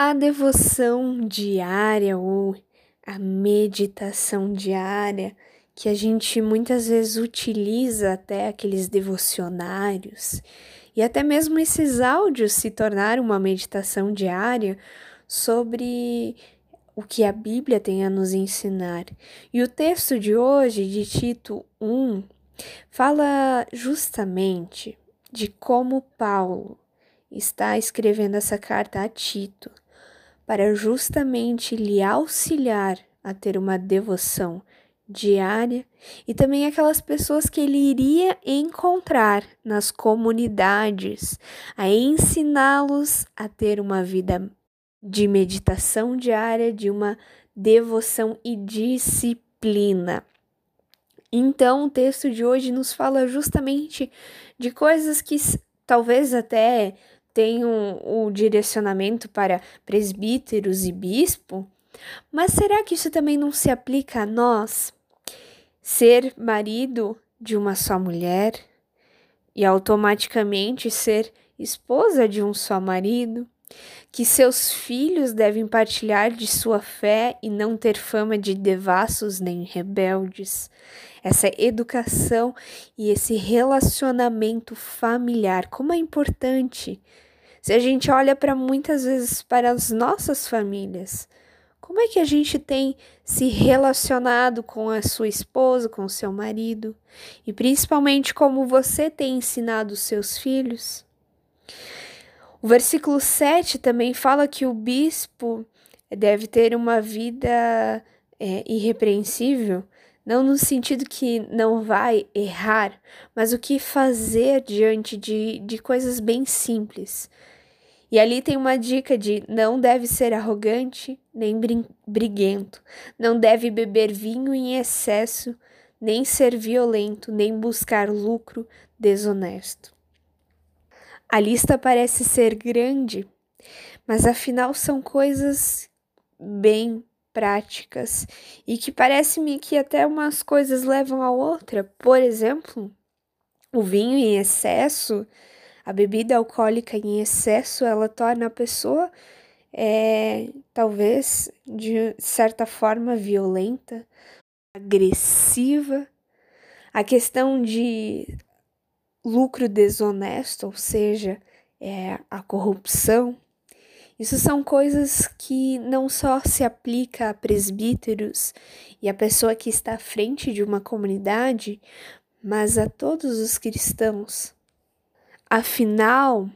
A devoção diária ou a meditação diária, que a gente muitas vezes utiliza até aqueles devocionários, e até mesmo esses áudios se tornaram uma meditação diária sobre o que a Bíblia tem a nos ensinar. E o texto de hoje, de Tito 1, fala justamente de como Paulo está escrevendo essa carta a Tito para justamente lhe auxiliar a ter uma devoção diária e também aquelas pessoas que ele iria encontrar nas comunidades, a ensiná-los a ter uma vida de meditação diária, de uma devoção e disciplina. Então, o texto de hoje nos fala justamente de coisas que talvez até um, um direcionamento para presbíteros e bispo, mas será que isso também não se aplica a nós? Ser marido de uma só mulher e automaticamente ser esposa de um só marido? Que seus filhos devem partilhar de sua fé e não ter fama de devassos nem rebeldes. Essa educação e esse relacionamento familiar, como é importante se a gente olha para muitas vezes para as nossas famílias, como é que a gente tem se relacionado com a sua esposa, com o seu marido, e principalmente como você tem ensinado os seus filhos? O versículo 7 também fala que o bispo deve ter uma vida é, irrepreensível, não no sentido que não vai errar, mas o que fazer diante de, de coisas bem simples. E ali tem uma dica de não deve ser arrogante nem briguento, não deve beber vinho em excesso, nem ser violento, nem buscar lucro desonesto. A lista parece ser grande, mas afinal são coisas bem práticas e que parece-me que até umas coisas levam a outra. Por exemplo, o vinho em excesso, a bebida alcoólica em excesso, ela torna a pessoa é, talvez de certa forma violenta, agressiva. A questão de lucro desonesto, ou seja, é, a corrupção, isso são coisas que não só se aplica a presbíteros e a pessoa que está à frente de uma comunidade, mas a todos os cristãos. Afinal,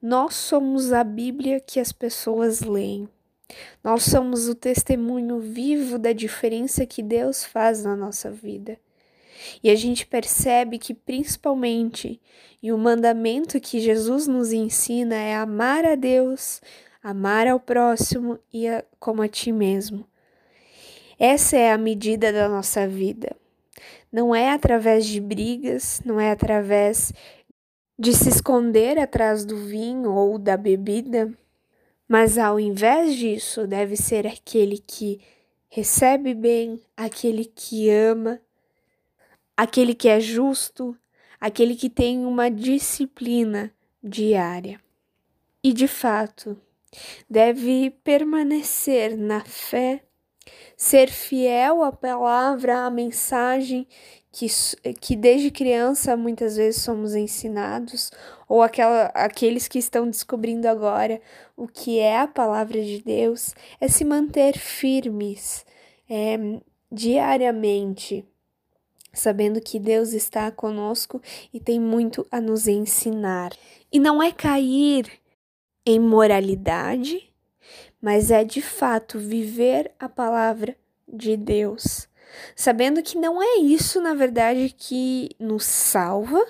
nós somos a Bíblia que as pessoas leem. Nós somos o testemunho vivo da diferença que Deus faz na nossa vida. E a gente percebe que, principalmente, e o mandamento que Jesus nos ensina é amar a Deus, amar ao próximo e a, como a ti mesmo. Essa é a medida da nossa vida. Não é através de brigas, não é através de se esconder atrás do vinho ou da bebida, mas ao invés disso, deve ser aquele que recebe bem, aquele que ama, aquele que é justo, aquele que tem uma disciplina diária. E de fato, deve permanecer na fé, ser fiel à palavra, à mensagem que, que desde criança muitas vezes somos ensinados, ou aquela, aqueles que estão descobrindo agora o que é a palavra de Deus, é se manter firmes é, diariamente sabendo que Deus está conosco e tem muito a nos ensinar. E não é cair em moralidade, mas é de fato viver a palavra de Deus, sabendo que não é isso, na verdade, que nos salva,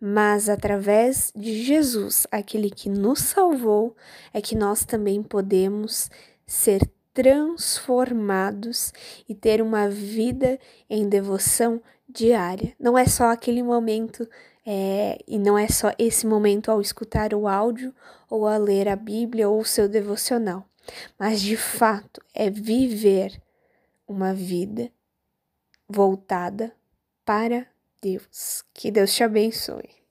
mas através de Jesus, aquele que nos salvou, é que nós também podemos ser transformados e ter uma vida em devoção diária. Não é só aquele momento é, e não é só esse momento ao escutar o áudio ou a ler a Bíblia ou o seu devocional, mas de fato é viver uma vida voltada para Deus. Que Deus te abençoe.